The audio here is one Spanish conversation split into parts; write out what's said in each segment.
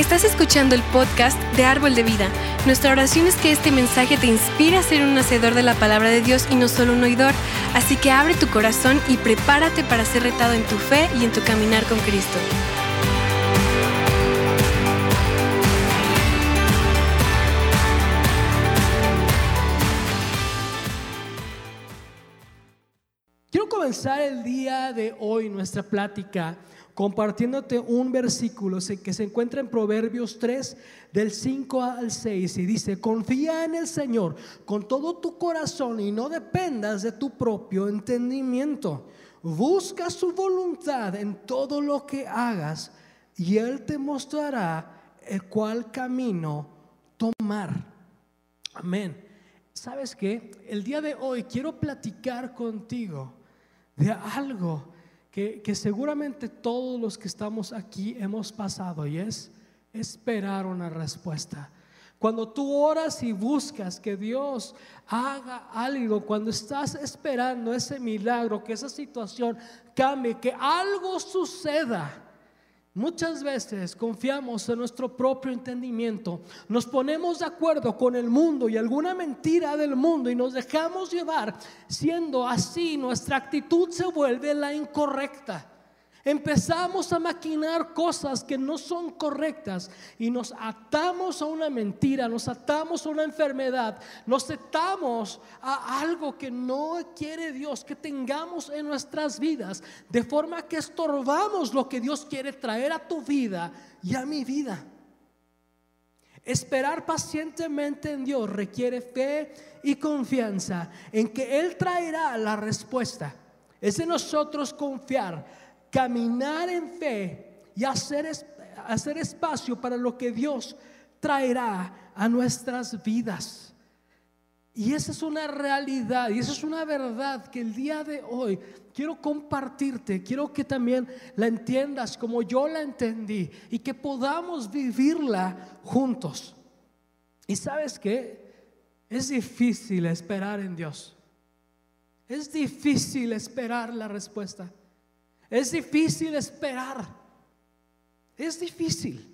Estás escuchando el podcast de Árbol de Vida. Nuestra oración es que este mensaje te inspire a ser un hacedor de la palabra de Dios y no solo un oidor. Así que abre tu corazón y prepárate para ser retado en tu fe y en tu caminar con Cristo. Quiero comenzar el día de hoy nuestra plática compartiéndote un versículo que se encuentra en Proverbios 3 del 5 al 6 y dice, confía en el Señor con todo tu corazón y no dependas de tu propio entendimiento. Busca su voluntad en todo lo que hagas y Él te mostrará el cual camino tomar. Amén. ¿Sabes qué? El día de hoy quiero platicar contigo de algo que, seguramente todos los que estamos aquí hemos pasado y es esperar una respuesta. Cuando tú oras y buscas que Dios haga algo, cuando estás esperando ese milagro, que esa situación cambie, que algo suceda, Muchas veces confiamos en nuestro propio entendimiento, nos ponemos de acuerdo con el mundo y alguna mentira del mundo y nos dejamos llevar, siendo así nuestra actitud se vuelve la incorrecta. Empezamos a maquinar cosas que no son correctas y nos atamos a una mentira, nos atamos a una enfermedad, nos atamos a algo que no quiere Dios que tengamos en nuestras vidas, de forma que estorbamos lo que Dios quiere traer a tu vida y a mi vida. Esperar pacientemente en Dios requiere fe y confianza en que Él traerá la respuesta. Es de nosotros confiar caminar en fe y hacer, hacer espacio para lo que Dios traerá a nuestras vidas. Y esa es una realidad y esa es una verdad que el día de hoy quiero compartirte, quiero que también la entiendas como yo la entendí y que podamos vivirla juntos. Y sabes que es difícil esperar en Dios. Es difícil esperar la respuesta. Es difícil esperar. Es difícil.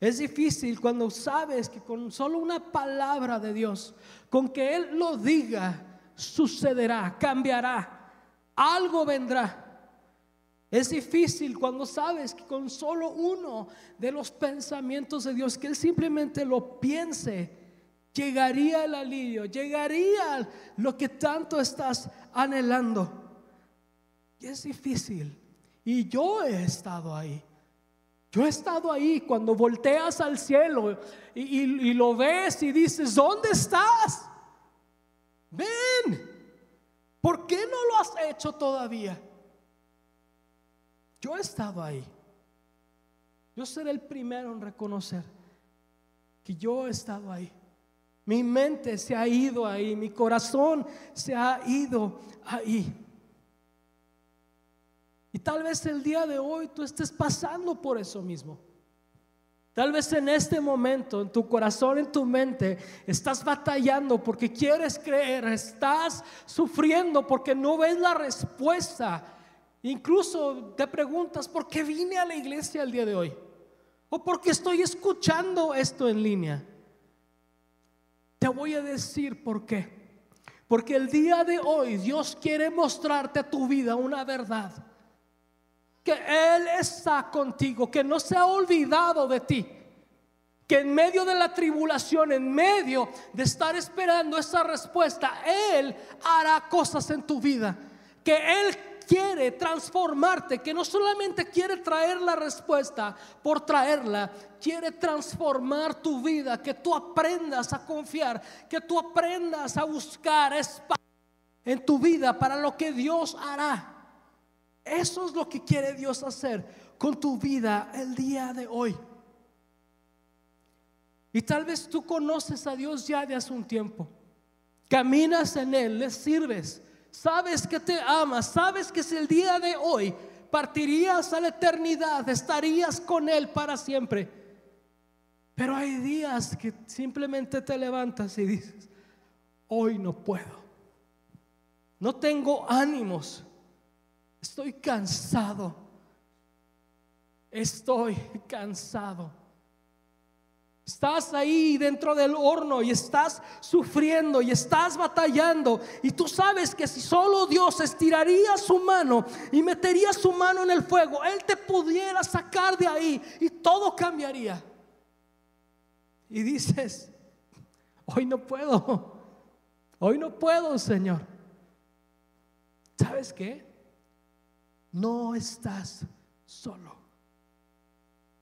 Es difícil cuando sabes que con solo una palabra de Dios, con que Él lo diga, sucederá, cambiará, algo vendrá. Es difícil cuando sabes que con solo uno de los pensamientos de Dios, que Él simplemente lo piense, llegaría el alivio, llegaría lo que tanto estás anhelando. Y es difícil. Y yo he estado ahí. Yo he estado ahí cuando volteas al cielo y, lo ves y dices, ¿dónde estás? Ven. ¿Por qué no lo has hecho todavía? Yo he estado ahí. Yo seré el primero en reconocer que yo he estado ahí. Mi mente se ha ido ahí, mi corazón se ha ido ahí. Y tal vez el día de hoy tú estés pasando por eso mismo. Tal vez en este momento, en tu corazón, en tu mente, estás batallando porque quieres creer, estás sufriendo porque no ves la respuesta. Incluso te preguntas, ¿por qué vine a la iglesia el día de hoy? ¿O por qué estoy escuchando esto en línea? Te voy a decir por qué. Porque el día de hoy Dios quiere mostrarte a tu vida una verdad que Él está contigo, que no se ha olvidado de ti, que en medio de la tribulación, en medio de estar esperando esa respuesta, Él hará cosas en tu vida, que Él quiere transformarte, que no solamente quiere traer la respuesta por traerla, quiere transformar tu vida, que tú aprendas a confiar, que tú aprendas a buscar espacio en tu vida para lo que Dios hará. Eso es lo que quiere Dios hacer con tu vida el día de hoy. Y tal vez tú conoces a Dios ya de hace un tiempo. Caminas en Él, le sirves. Sabes que te amas. Sabes que si el día de hoy partirías a la eternidad, estarías con Él para siempre. Pero hay días que simplemente te levantas y dices, hoy no puedo. No tengo ánimos. Estoy cansado. estoy cansado. Estás ahí dentro del horno y estás sufriendo y estás batallando. Y tú sabes que si solo Dios estiraría su mano y metería su mano en el fuego, Él te pudiera sacar de ahí y todo cambiaría. Y dices, hoy no puedo, hoy no puedo, Señor. ¿Sabes qué? No estás solo.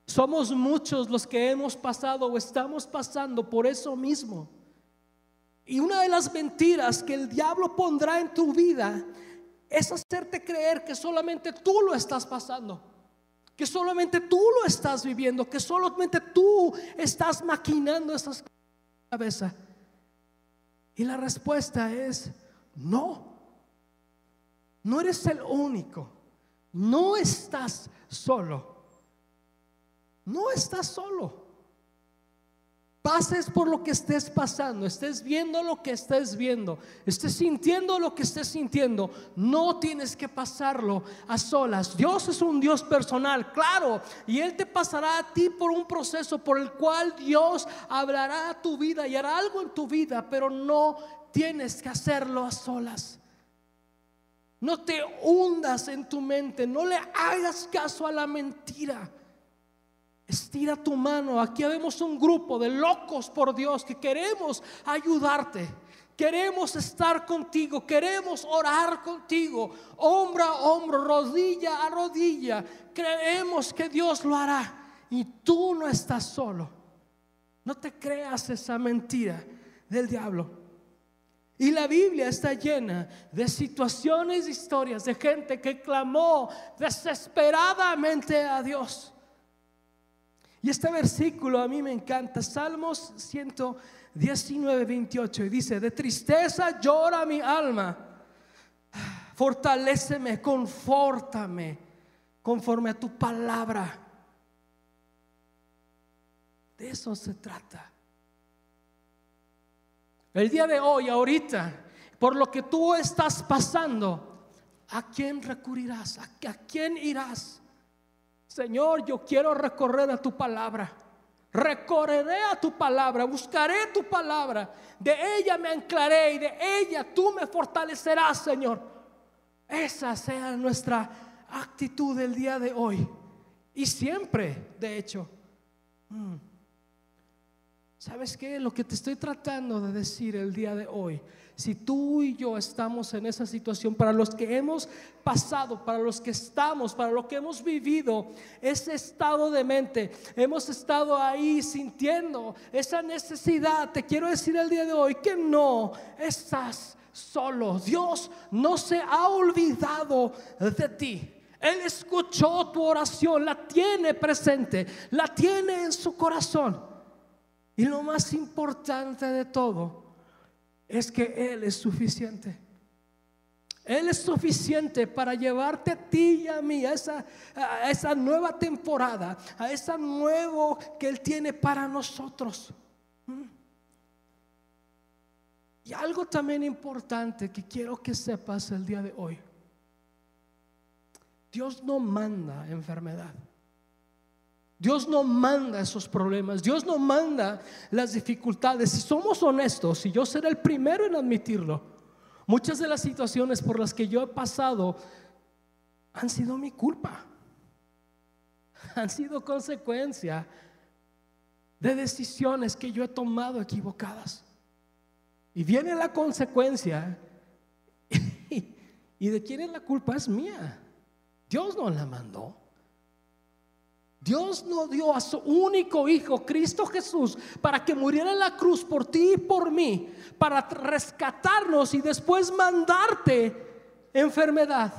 Somos muchos los que hemos pasado o estamos pasando por eso mismo. Y una de las mentiras que el diablo pondrá en tu vida es hacerte creer que solamente tú lo estás pasando, que solamente tú lo estás viviendo, que solamente tú estás maquinando esas cosas en la cabeza. Y la respuesta es no. No eres el único. No estás solo. No estás solo. Pases por lo que estés pasando, estés viendo lo que estés viendo, estés sintiendo lo que estés sintiendo, no tienes que pasarlo a solas. Dios es un Dios personal, claro, y Él te pasará a ti por un proceso por el cual Dios hablará a tu vida y hará algo en tu vida, pero no tienes que hacerlo a solas. No te hundas en tu mente, no le hagas caso a la mentira. Estira tu mano. Aquí vemos un grupo de locos por Dios que queremos ayudarte. Queremos estar contigo, queremos orar contigo, hombro a hombro, rodilla a rodilla. Creemos que Dios lo hará y tú no estás solo. No te creas esa mentira del diablo. Y la Biblia está llena de situaciones, historias de gente que clamó desesperadamente a Dios. Y este versículo a mí me encanta, Salmos 119, 28, y dice, de tristeza llora mi alma, fortaléceme, confórtame, conforme a tu palabra. De eso se trata. El día de hoy, ahorita, por lo que tú estás pasando, ¿a quién recurrirás? ¿A, quién irás? Señor, yo quiero recorrer a tu palabra. Recorreré a tu palabra, buscaré tu palabra. De ella me anclaré y de ella tú me fortalecerás, Señor. Esa sea nuestra actitud del día de hoy. Y siempre, de hecho. Mm. ¿Sabes qué? Lo que te estoy tratando de decir el día de hoy si tú y yo estamos en esa situación, para los que hemos pasado, para los que estamos, para lo que hemos vivido, ese estado de mente, hemos estado ahí sintiendo esa necesidad, te quiero decir el día de hoy que no estás solo. Dios no se ha olvidado de ti. Él escuchó tu oración, la tiene presente, la tiene en su corazón. Y lo más importante de todo es que Él es suficiente. Él es suficiente para llevarte a ti y a mí a esa, esa nueva temporada, a esa nuevo que Él tiene para nosotros. ¿Mm? Y algo también importante que quiero que sepas el día de hoy. Dios no manda enfermedad. Dios no manda esos problemas, Dios no manda las dificultades. Si somos honestos, y yo seré el primero en admitirlo, muchas de las situaciones por las que yo he pasado han sido mi culpa, han sido consecuencia de decisiones que yo he tomado equivocadas. Y viene la consecuencia, y de quién es la culpa es mía. Dios no la mandó. Dios no dio a su único Hijo, Cristo Jesús, para que muriera en la cruz por ti y por mí, para rescatarnos y después mandarte enfermedad.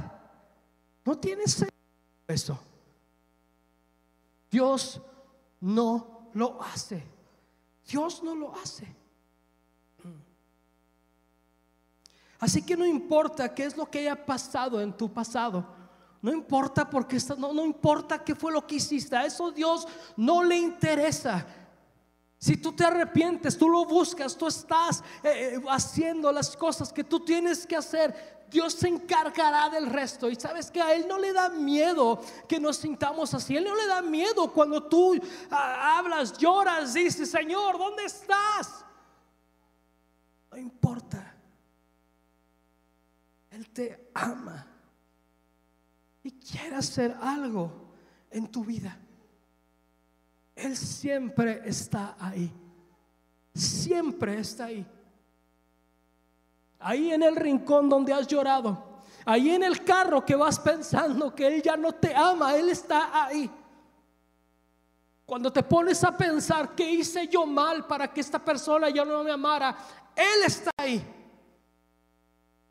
No tienes eso. Dios no lo hace. Dios no lo hace. Así que no importa qué es lo que haya pasado en tu pasado. No importa porque no, no importa qué fue lo que hiciste. A eso Dios no le interesa. Si tú te arrepientes, tú lo buscas, tú estás eh, eh, haciendo las cosas que tú tienes que hacer, Dios se encargará del resto. Y sabes que a Él no le da miedo que nos sintamos así. Él no le da miedo cuando tú ah, hablas, lloras, dices, Señor, ¿dónde estás? No importa. Él te ama y quiere hacer algo en tu vida. Él siempre está ahí. Siempre está ahí. Ahí en el rincón donde has llorado. Ahí en el carro que vas pensando que Él ya no te ama. Él está ahí. Cuando te pones a pensar que hice yo mal para que esta persona ya no me amara, Él está ahí.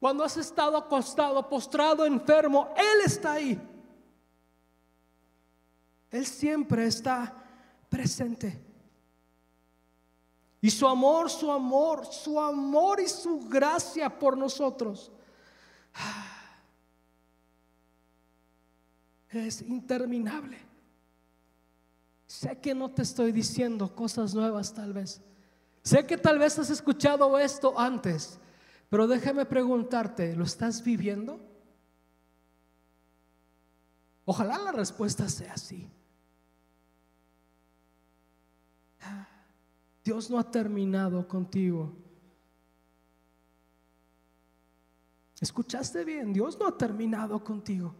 Cuando has estado acostado, postrado, enfermo, Él está ahí. Él siempre está presente. Y su amor, su amor, su amor y su gracia por nosotros es interminable. Sé que no te estoy diciendo cosas nuevas tal vez. Sé que tal vez has escuchado esto antes, pero déjame preguntarte, ¿lo estás viviendo? Ojalá la respuesta sea sí. Dios no ha terminado contigo. ¿Escuchaste bien? Dios no ha terminado contigo.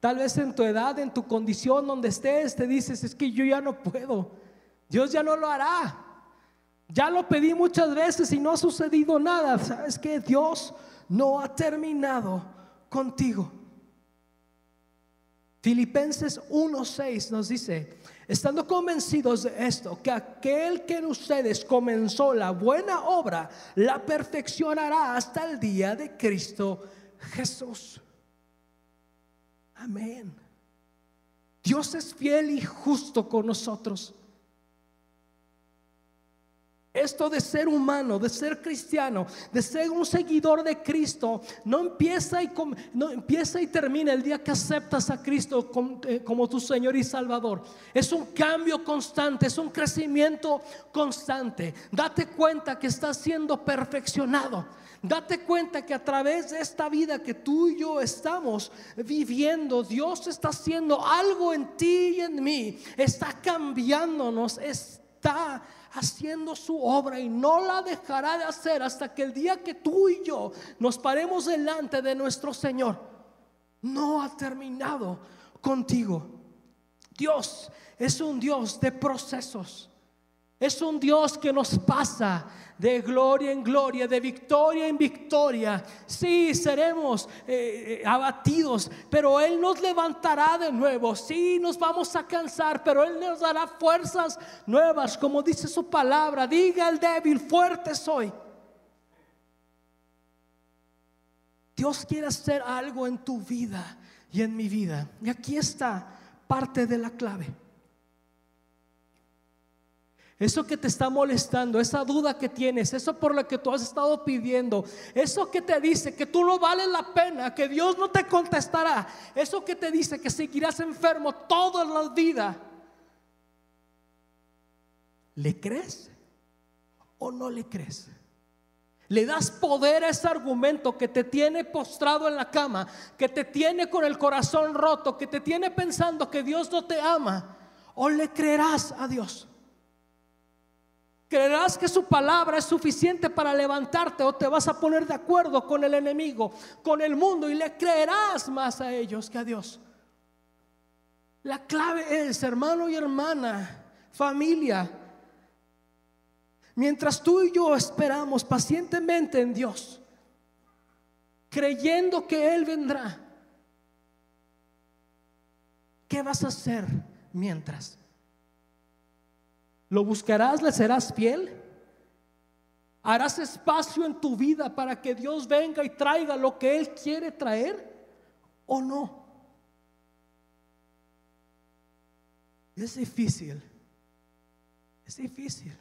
Tal vez en tu edad, en tu condición donde estés, te dices, es que yo ya no puedo. Dios ya no lo hará. Ya lo pedí muchas veces y no ha sucedido nada. ¿Sabes que Dios no ha terminado contigo. Filipenses 1:6 nos dice, estando convencidos de esto, que aquel que en ustedes comenzó la buena obra, la perfeccionará hasta el día de Cristo Jesús. Amén. Dios es fiel y justo con nosotros. Esto de ser humano, de ser cristiano, de ser un seguidor de Cristo, no empieza y, no empieza y termina el día que aceptas a Cristo eh, como, tu Señor y Salvador. Es un cambio constante, es un crecimiento constante. Date cuenta que estás siendo perfeccionado. Date cuenta que a través de esta vida que tú y yo estamos viviendo, Dios está haciendo algo en ti y en mí. Está cambiándonos, está haciendo su obra y no la dejará de hacer hasta que el día que tú y yo nos paremos delante de nuestro Señor. No ha terminado contigo. Dios es un Dios de procesos. Es un Dios que nos pasa de gloria en gloria, de victoria en victoria. Sí, seremos eh, eh, abatidos, pero Él nos levantará de nuevo. Sí, nos vamos a cansar, pero Él nos dará fuerzas nuevas, como dice su palabra. Diga al débil, fuerte soy. Dios quiere hacer algo en tu vida y en mi vida. Y aquí está parte de la clave. Eso que te está molestando, esa duda que tienes, eso por lo que tú has estado pidiendo, eso que te dice que tú no vales la pena, que Dios no te contestará, eso que te dice que seguirás enfermo toda la vida. ¿Le crees o no le crees? Le das poder a ese argumento que te tiene postrado en la cama, que te tiene con el corazón roto, que te tiene pensando que Dios no te ama. ¿O le creerás a Dios? ¿Creerás que su palabra es suficiente para levantarte o te vas a poner de acuerdo con el enemigo, con el mundo y le creerás más a ellos que a Dios? La clave es, hermano y hermana, familia, mientras tú y yo esperamos pacientemente en Dios, creyendo que Él vendrá, ¿qué vas a hacer mientras? ¿Lo buscarás? ¿Le serás fiel? ¿Harás espacio en tu vida para que Dios venga y traiga lo que Él quiere traer o no? Es difícil. Es difícil.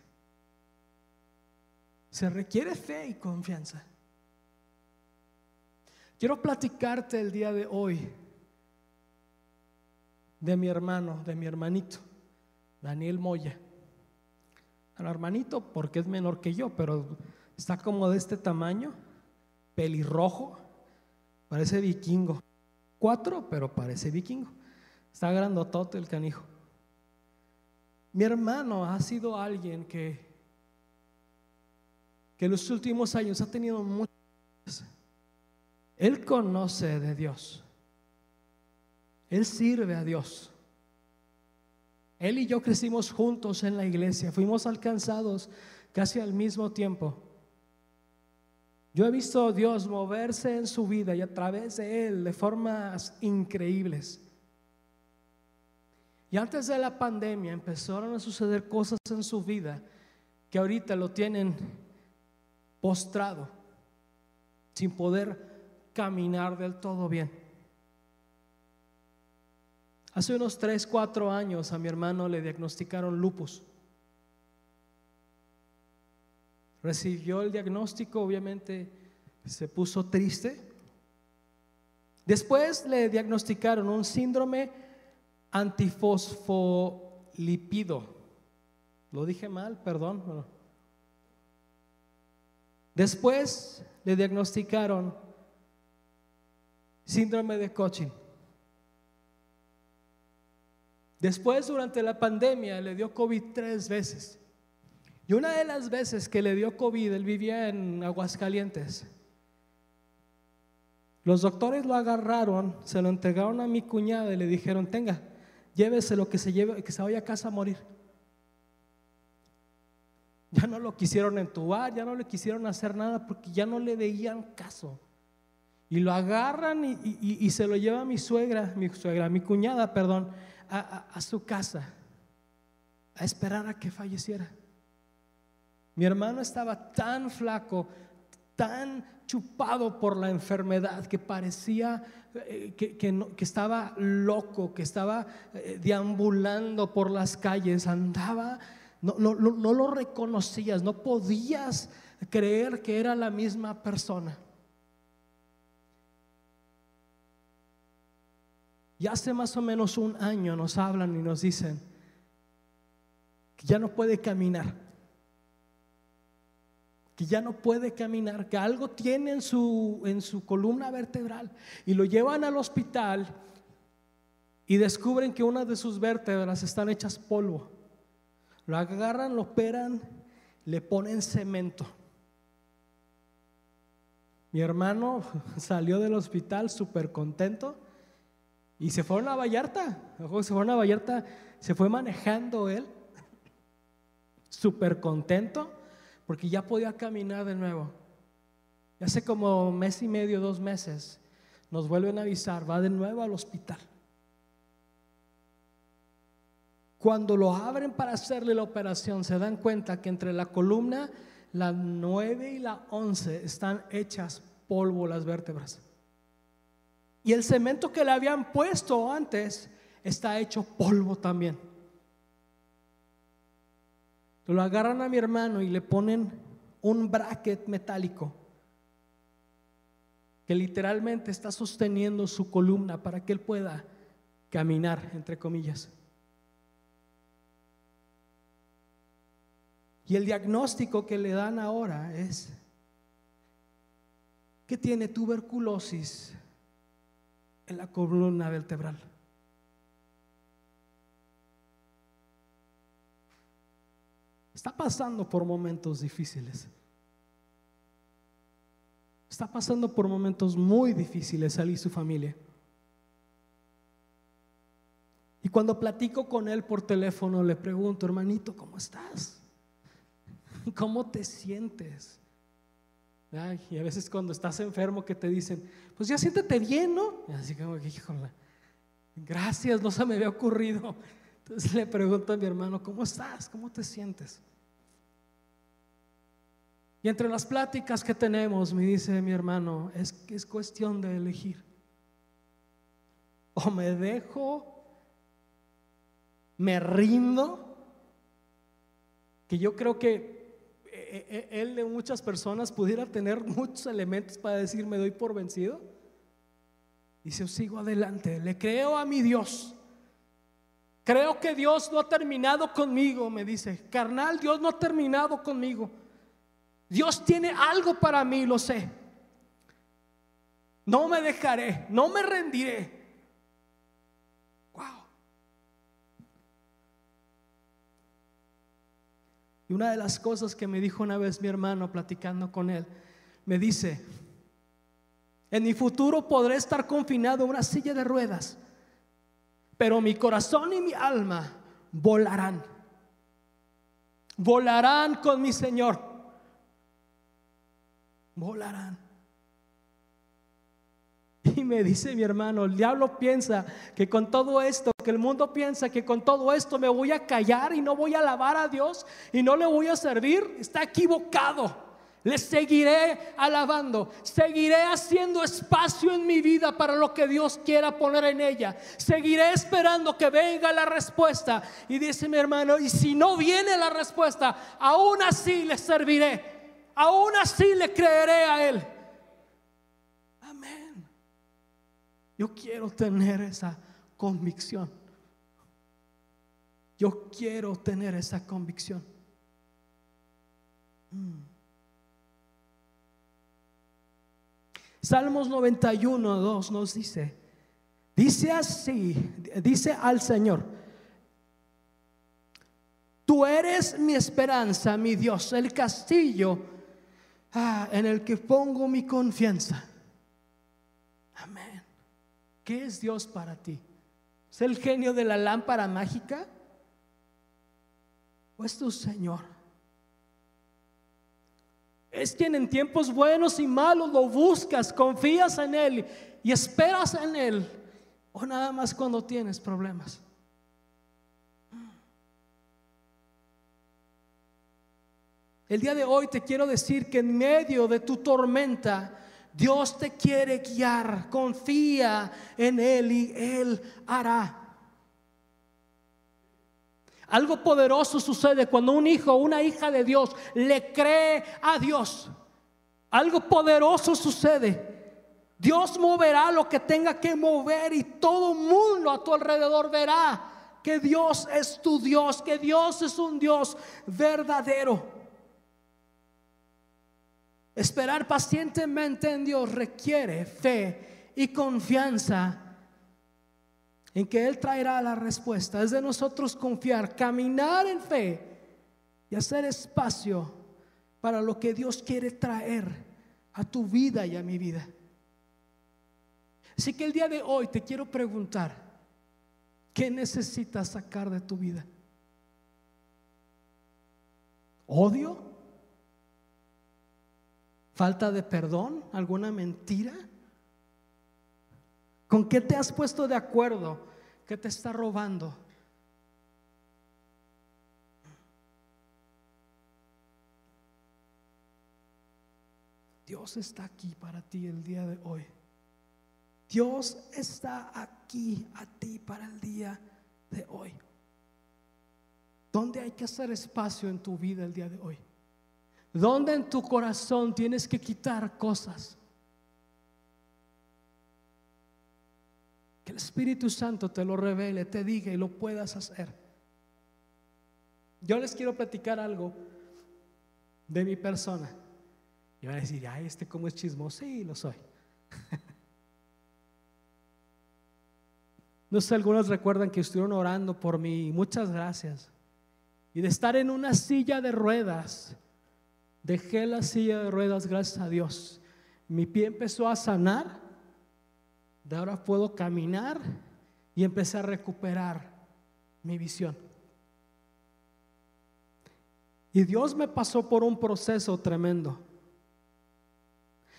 Se requiere fe y confianza. Quiero platicarte el día de hoy de mi hermano, de mi hermanito Daniel Moya. Al hermanito, porque es menor que yo, pero está como de este tamaño, pelirrojo, parece vikingo. Cuatro, pero parece vikingo. Está grandotote el canijo. Mi hermano ha sido alguien que, que en los últimos años ha tenido muchas. Él conoce de Dios. Él sirve a Dios. Él y yo crecimos juntos en la iglesia, fuimos alcanzados casi al mismo tiempo. Yo he visto a Dios moverse en su vida y a través de Él de formas increíbles. Y antes de la pandemia empezaron a suceder cosas en su vida que ahorita lo tienen postrado, sin poder caminar del todo bien. Hace unos 3, 4 años a mi hermano le diagnosticaron lupus. Recibió el diagnóstico, obviamente se puso triste. Después le diagnosticaron un síndrome antifosfolipido. Lo dije mal, perdón. Después le diagnosticaron síndrome de Cochin. Después, durante la pandemia, le dio COVID tres veces. Y una de las veces que le dio COVID, él vivía en Aguascalientes. Los doctores lo agarraron, se lo entregaron a mi cuñada y le dijeron, tenga, llévese lo que se lleve, que se vaya a casa a morir. Ya no lo quisieron entubar, ya no le quisieron hacer nada porque ya no le veían caso. Y lo agarran y, se lo lleva a mi suegra, mi suegra, mi cuñada, perdón, a su casa a esperar a que falleciera. Mi hermano estaba tan flaco, tan chupado por la enfermedad que parecía eh, que, estaba loco, que estaba eh, deambulando por las calles, andaba, no, no, no lo reconocías, no podías creer que era la misma persona. Y hace más o menos un año nos hablan y nos dicen que ya no puede caminar que ya no puede caminar, que algo tiene en su, en su columna vertebral y lo llevan al hospital y descubren que una de sus vértebras están hechas polvo. Lo agarran, lo operan, le ponen cemento. Mi hermano salió del hospital súper contento y se fueron a Vallarta. Se fueron a Vallarta, se fue manejando él, súper contento porque ya podía caminar de nuevo. Y hace como mes y medio, dos meses, nos vuelven a avisar, va de nuevo al hospital. Cuando lo abren para hacerle la operación, se dan cuenta que entre la columna, la 9 y la 11 están hechas polvo las vértebras. Y el cemento que le habían puesto antes está hecho polvo también. Lo agarran a mi hermano y le ponen un bracket metálico que literalmente está sosteniendo su columna para que él pueda caminar, entre comillas. Y el diagnóstico que le dan ahora es que tiene tuberculosis en la columna vertebral. Está pasando por momentos difíciles. Está pasando por momentos muy difíciles él y su familia. Y cuando platico con él por teléfono, le pregunto, hermanito, ¿cómo estás? ¿Cómo te sientes? Y a veces cuando estás enfermo que te dicen, pues ya siéntete bien, ¿no? Y así como que, híjole, gracias, no se me había ocurrido. Entonces le pregunto a mi hermano, ¿cómo estás? ¿Cómo te sientes? Y entre las pláticas que tenemos, me dice mi hermano, es que es cuestión de elegir. O me dejo, me rindo, que yo creo que él de muchas personas pudiera tener muchos elementos para decir me doy por vencido. Dice, sigo adelante, le creo a mi Dios Creo que Dios no ha terminado conmigo, me dice. Carnal, Dios no ha terminado conmigo. Dios tiene algo para mí, lo sé. No me dejaré, no me rendiré. Y una de las cosas que me dijo una vez mi hermano platicando con él, me dice, en mi futuro podré estar confinado en una silla de ruedas pero mi corazón y mi alma volarán. Volarán con mi Señor. Volarán. Y me dice mi hermano, el diablo piensa que con todo esto, que el mundo piensa que con todo esto me voy a callar y no voy a alabar a Dios y no le voy a servir. Está equivocado. Le seguiré alabando, seguiré haciendo espacio en mi vida para lo que Dios quiera poner en ella. Seguiré esperando que venga la respuesta. Y dice mi hermano, y si no viene la respuesta, aún así le serviré, aún así le creeré a Él. Yo quiero tener esa convicción. Yo quiero tener esa convicción. Mm. Salmos 91, 2 nos dice, dice así, dice al Señor, tú eres mi esperanza, mi Dios, el castillo ah, en el que pongo mi confianza. Amén. ¿Qué es Dios para ti? ¿Es el genio de la lámpara mágica? ¿O es tu Señor? Es quien en tiempos buenos y malos lo buscas, confías en Él y esperas en Él. O nada más cuando tienes problemas. El día de hoy te quiero decir que en medio de tu tormenta, Dios te quiere guiar. Confía en Él y Él hará. Algo poderoso sucede cuando un hijo una hija de Dios le cree a Dios. Algo poderoso sucede. Dios moverá lo que tenga que mover y todo mundo a tu alrededor verá que Dios es tu Dios, que Dios es un Dios verdadero. Esperar pacientemente en Dios requiere fe y confianza en que Él traerá la respuesta. Es de nosotros confiar, caminar en fe y hacer espacio para lo que Dios quiere traer a tu vida y a mi vida. Así que el día de hoy te quiero preguntar, ¿qué necesitas sacar de tu vida? ¿Odio? ¿Falta de perdón? ¿Alguna mentira? ¿Con qué te has puesto de acuerdo que te está robando? Dios está aquí para ti el día de hoy. Dios está aquí a ti para el día de hoy. ¿Dónde hay que hacer espacio en tu vida el día de hoy? ¿Dónde en tu corazón tienes que quitar cosas? Que el Espíritu Santo te lo revele, te diga y lo puedas hacer. Yo les quiero platicar algo de mi persona. Y van a decir, ay, este como es chismoso. Sí, lo soy. no sé, algunos recuerdan que estuvieron orando por mí. Muchas gracias. Y de estar en una silla de ruedas, dejé la silla de ruedas, gracias a Dios. Mi pie empezó a sanar de ahora puedo caminar y empecé a recuperar mi visión. Y Dios me pasó por un proceso tremendo.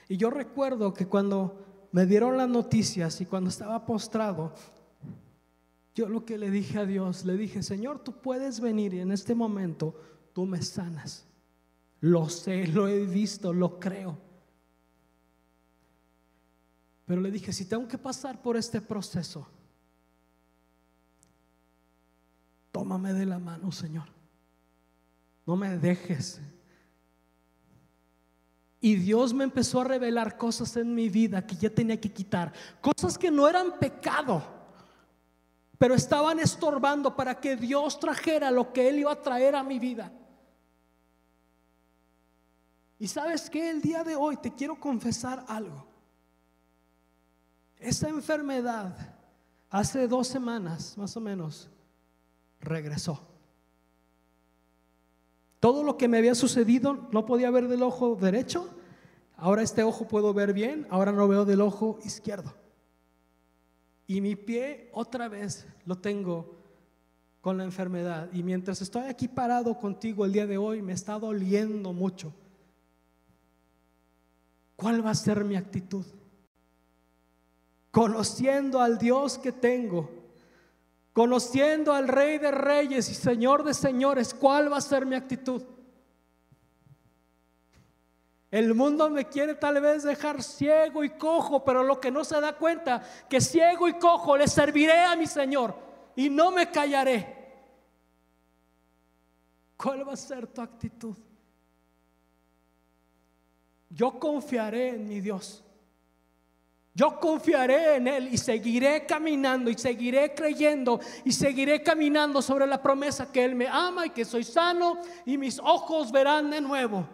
Y yo recuerdo que cuando me dieron las noticias y cuando estaba postrado, yo lo que le dije a Dios, le dije, Señor, tú puedes venir y en este momento tú me sanas. Lo sé, lo he visto, lo creo. Pero le dije, si tengo que pasar por este proceso, tómame de la mano, Señor. No me dejes. Y Dios me empezó a revelar cosas en mi vida que ya tenía que quitar. Cosas que no eran pecado, pero estaban estorbando para que Dios trajera lo que Él iba a traer a mi vida. Y sabes que el día de hoy te quiero confesar algo. Esa enfermedad hace dos semanas más o menos regresó. Todo lo que me había sucedido no podía ver del ojo derecho. Ahora este ojo puedo ver bien, ahora no veo del ojo izquierdo. Y mi pie otra vez lo tengo con la enfermedad. Y mientras estoy aquí parado contigo el día de hoy, me está doliendo mucho. ¿Cuál va a ser mi actitud? Conociendo al Dios que tengo, conociendo al Rey de Reyes y Señor de Señores, ¿cuál va a ser mi actitud? El mundo me quiere tal vez dejar ciego y cojo, pero lo que no se da cuenta, que ciego y cojo le serviré a mi Señor y no me callaré. ¿Cuál va a ser tu actitud? Yo confiaré en mi Dios. Yo confiaré en Él y seguiré caminando y seguiré creyendo y seguiré caminando sobre la promesa que Él me ama y que soy sano y mis ojos verán de nuevo.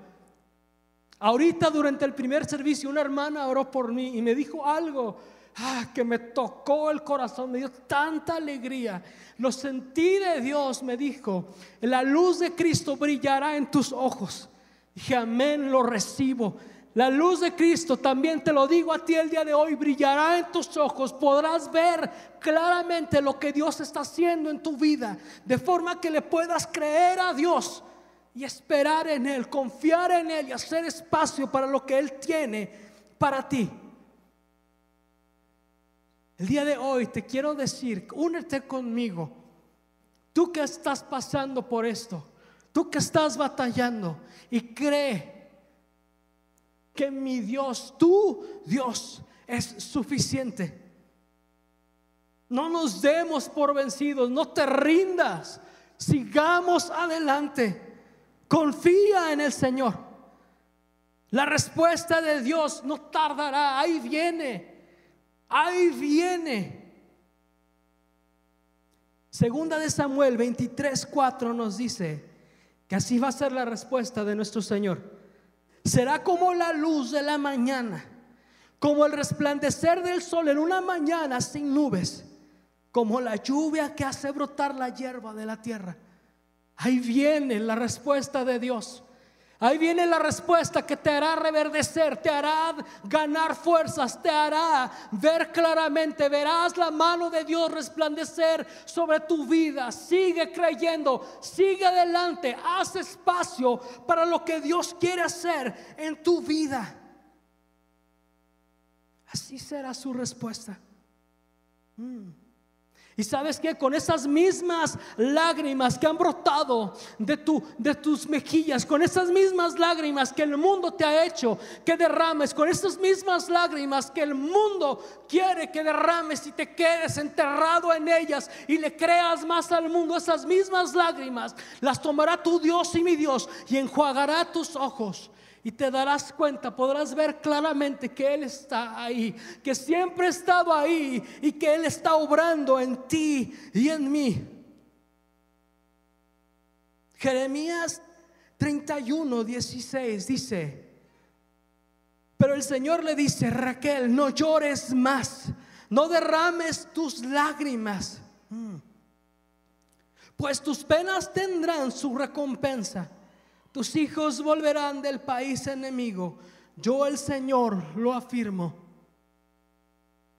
Ahorita durante el primer servicio una hermana oró por mí y me dijo algo ah, que me tocó el corazón, me dio tanta alegría. Lo sentí de Dios, me dijo, la luz de Cristo brillará en tus ojos. Dije, amén, lo recibo. La luz de Cristo, también te lo digo a ti el día de hoy, brillará en tus ojos. Podrás ver claramente lo que Dios está haciendo en tu vida, de forma que le puedas creer a Dios y esperar en Él, confiar en Él y hacer espacio para lo que Él tiene para ti. El día de hoy te quiero decir, únete conmigo, tú que estás pasando por esto Tú que estás batallando y cree que mi Dios, tu Dios, es suficiente. No nos demos por vencidos, no te rindas. Sigamos adelante. Confía en el Señor. La respuesta de Dios no tardará. Ahí viene. Ahí viene. Segunda de Samuel 23, 4 nos dice, que así va a ser la respuesta de nuestro Señor. Será como la luz de la mañana, como el resplandecer del sol en una mañana sin nubes, como la lluvia que hace brotar la hierba de la tierra. Ahí viene la respuesta de Dios. Ahí viene la respuesta que te hará reverdecer, te hará ganar fuerzas, te hará ver claramente, verás la mano de Dios resplandecer sobre tu vida. Sigue creyendo, sigue adelante, haz espacio para lo que Dios quiere hacer en tu vida. Así será su respuesta. Mm. Y sabes que con esas mismas lágrimas que han brotado de, tu, de tus mejillas, con esas mismas lágrimas que el mundo te ha hecho que derrames, con esas mismas lágrimas que el mundo quiere que derrames y te quedes enterrado en ellas y le creas más al mundo, esas mismas lágrimas las tomará tu Dios y mi Dios y enjuagará tus ojos y te darás cuenta, podrás ver claramente que Él está ahí, que siempre ha estado ahí y que Él está obrando en ti y en mí. Jeremías 31, 16 dice, pero el Señor le dice, Raquel, no llores más, no derrames tus lágrimas, mm. pues tus penas tendrán su recompensa tus hijos volverán del país enemigo. Yo el Señor lo afirmo.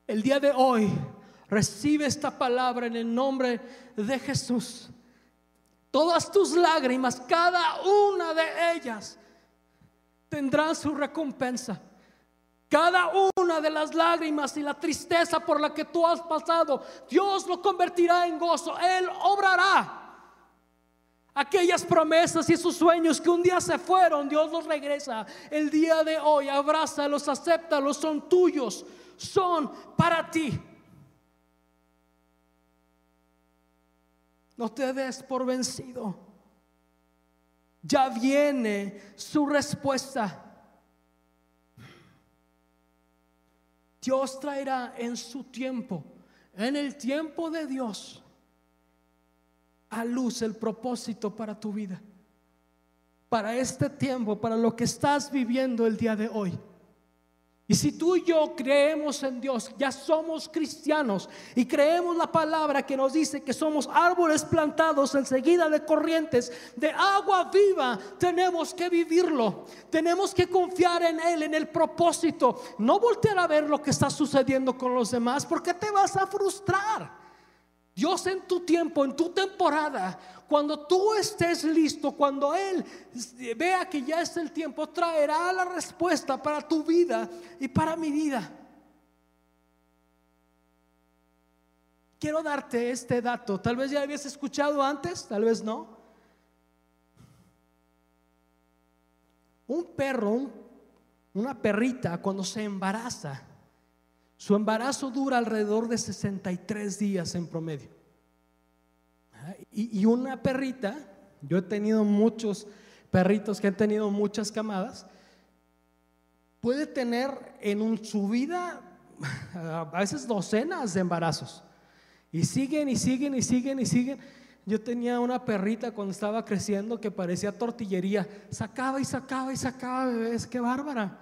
El día de hoy recibe esta palabra en el nombre de Jesús. Todas tus lágrimas, cada una de ellas, tendrán su recompensa. Cada una de las lágrimas y la tristeza por la que tú has pasado, Dios lo convertirá en gozo. Él obrará Aquellas promesas y esos sueños que un día se fueron, Dios los regresa. El día de hoy, abrázalos, acéptalos, son tuyos, son para ti. No te des por vencido. Ya viene su respuesta. Dios traerá en su tiempo en el tiempo de Dios a luz el propósito para tu vida, para este tiempo, para lo que estás viviendo el día de hoy. Y si tú y yo creemos en Dios, ya somos cristianos y creemos la palabra que nos dice que somos árboles plantados enseguida de corrientes de agua viva, tenemos que vivirlo. Tenemos que confiar en Él, en el propósito. No voltear a ver lo que está sucediendo con los demás porque te vas a frustrar. Dios en tu tiempo, en tu temporada, cuando tú estés listo, cuando Él vea que ya es el tiempo, traerá la respuesta para tu vida y para mi vida. Quiero darte este dato. Tal vez ya habías escuchado antes, tal vez no. Un perro, una perrita, cuando se embaraza, su embarazo dura alrededor de 63 días en promedio. Y, una perrita, yo he tenido muchos perritos que han tenido muchas camadas, puede tener en su vida a veces docenas de embarazos. Y siguen y siguen y siguen y siguen. Yo tenía una perrita cuando estaba creciendo que parecía tortillería. Sacaba y sacaba y sacaba bebés. Qué bárbara.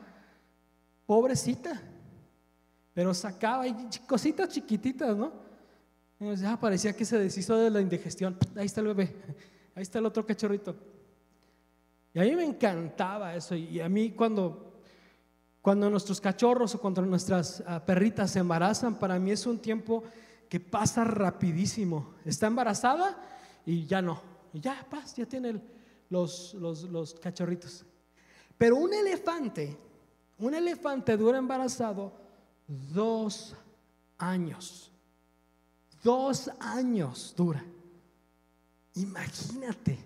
Pobrecita. Pero sacaba cositas chiquititas, ¿no? Ya parecía que se deshizo de la indigestión. Ahí está el bebé, ahí está el otro cachorrito. Y a mí me encantaba eso. Y a mí cuando, cuando nuestros cachorros o cuando nuestras ah, perritas se embarazan, para mí es un tiempo que pasa rapidísimo. Está embarazada y ya no. Y ya, paz, ya tiene los, los, los cachorritos. Pero un elefante, un elefante dura embarazado Dos años. Dos años dura. Imagínate.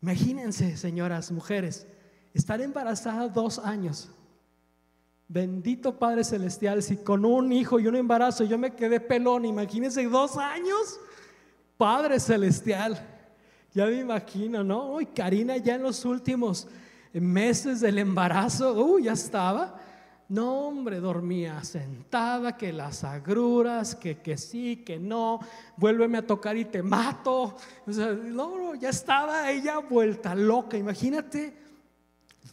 Imagínense, señoras, mujeres, estar embarazada dos años. Bendito Padre Celestial, si con un hijo y un embarazo yo me quedé pelón, imagínense dos años. Padre Celestial, ya me imagino, ¿no? Y Karina ya en los últimos meses del embarazo, uy, ya estaba no, hombre, dormía sentada, que las agruras, que, que sí, que no, vuélveme a tocar y te mato. O sea, no, ya estaba ella vuelta loca. Imagínate,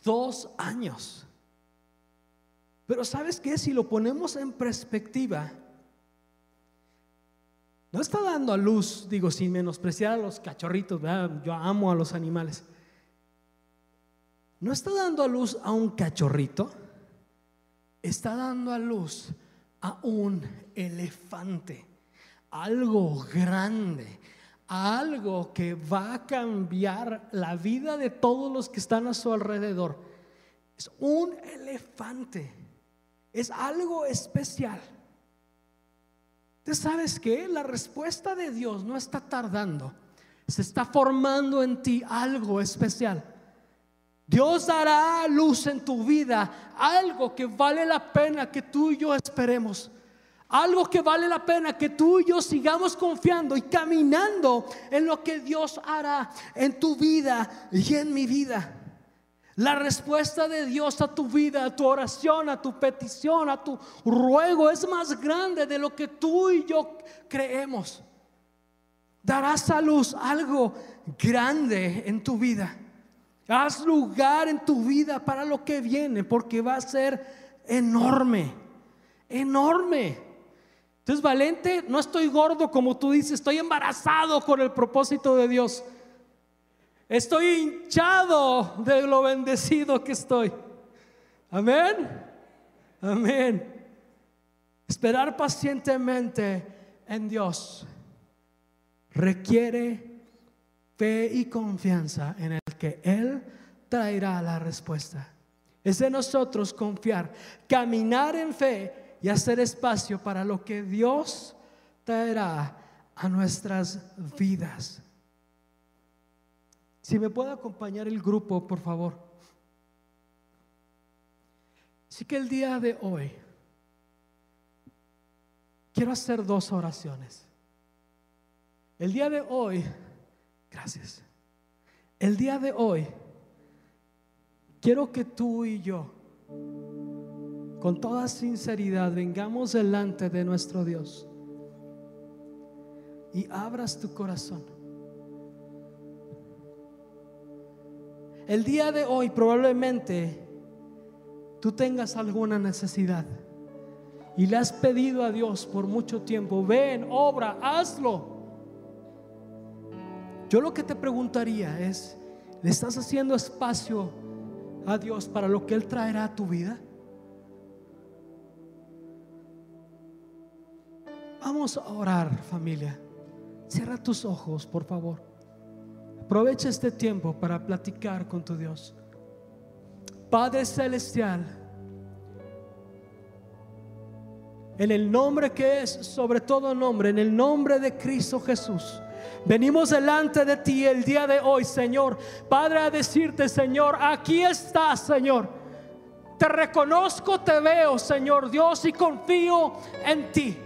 dos años. Pero ¿sabes qué? Si lo ponemos en perspectiva, no está dando a luz, digo, sin menospreciar a los cachorritos, yo amo a los animales. No está dando a luz a un cachorrito está dando a luz a un elefante, algo grande, algo que va a cambiar la vida de todos los que están a su alrededor. Es un elefante, es algo especial. ¿Tú sabes que La respuesta de Dios no está tardando, se está formando en ti algo especial. Dios dará luz en tu vida, algo que vale la pena que tú y yo esperemos. Algo que vale la pena que tú y yo sigamos confiando y caminando en lo que Dios hará en tu vida y en mi vida. La respuesta de Dios a tu vida, a tu oración, a tu petición, a tu ruego es más grande de lo que tú y yo creemos. Darás a luz algo grande en tu vida. Haz lugar en tu vida para lo que viene, porque va a ser enorme, enorme. Entonces, valente, no estoy gordo como tú dices, estoy embarazado con el propósito de Dios. Estoy hinchado de lo bendecido que estoy. Amén. Amén. Esperar pacientemente en Dios requiere fe y confianza en el que Él traerá la respuesta. Es de nosotros confiar, caminar en fe y hacer espacio para lo que Dios traerá a nuestras vidas. Si me puede acompañar el grupo, por favor. Así que el día de hoy quiero hacer dos oraciones. El día de hoy Gracias. El día de hoy, quiero que tú y yo, con toda sinceridad, vengamos delante de nuestro Dios y abras tu corazón. El día de hoy probablemente tú tengas alguna necesidad y le has pedido a Dios por mucho tiempo, ven, obra, hazlo. Yo lo que te preguntaría es, ¿le estás haciendo espacio a Dios para lo que Él traerá a tu vida? Vamos a orar, familia. Cierra tus ojos, por favor. Aprovecha este tiempo para platicar con tu Dios. Padre Celestial, en el nombre que es sobre todo nombre, en el nombre de Cristo Jesús. Venimos delante de ti el día de hoy, Señor. Padre, a decirte, Señor, aquí estás, Señor. Te reconozco, te veo, Señor Dios, y confío en ti.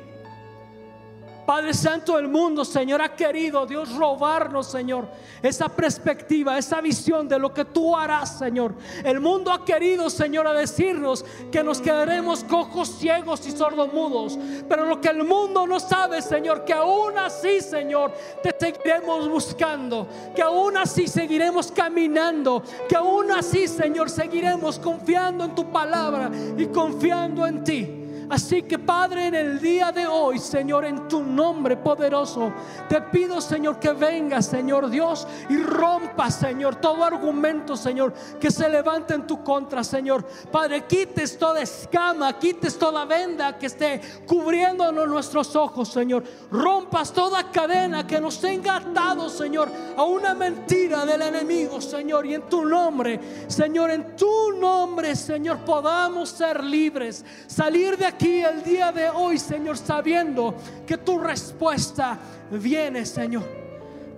Padre Santo del mundo, Señor, ha querido Dios robarnos, Señor, esa perspectiva, esa visión de lo que tú harás, Señor. El mundo ha querido, Señor, a decirnos que nos quedaremos cojos, ciegos y sordomudos. Pero lo que el mundo no sabe, Señor, que aún así, Señor, te seguiremos buscando, que aún así seguiremos caminando, que aún así, Señor, seguiremos confiando en tu palabra y confiando en ti. Así que Padre, en el día de hoy, Señor, en tu nombre poderoso, te pido, Señor, que venga, Señor Dios, y rompa, Señor, todo argumento, Señor, que se levante en tu contra, Señor. Padre, quites toda escama, quites toda venda que esté cubriéndonos nuestros ojos, Señor. Rompas toda cadena que nos tenga atados, Señor, a una mentira del enemigo, Señor. Y en tu nombre, Señor, en tu nombre, Señor, podamos ser libres, salir de aquí aquí el día de hoy, Señor, sabiendo que tu respuesta viene, Señor.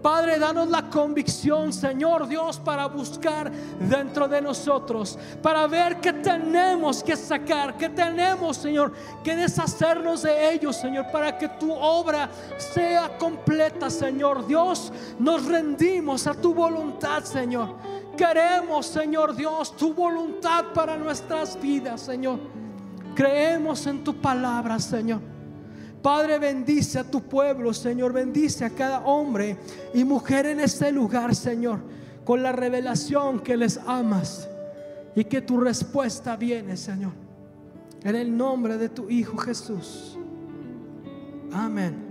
Padre, danos la convicción, Señor Dios, para buscar dentro de nosotros, para ver que tenemos que sacar, que tenemos, Señor, que deshacernos de ellos, Señor, para que tu obra sea completa, Señor Dios. Nos rendimos a tu voluntad, Señor. Queremos, Señor Dios, tu voluntad para nuestras vidas, Señor. Creemos en tu palabra, Señor. Padre, bendice a tu pueblo, Señor. Bendice a cada hombre y mujer en este lugar, Señor, con la revelación que les amas y que tu respuesta viene, Señor. En el nombre de tu Hijo Jesús. Amén.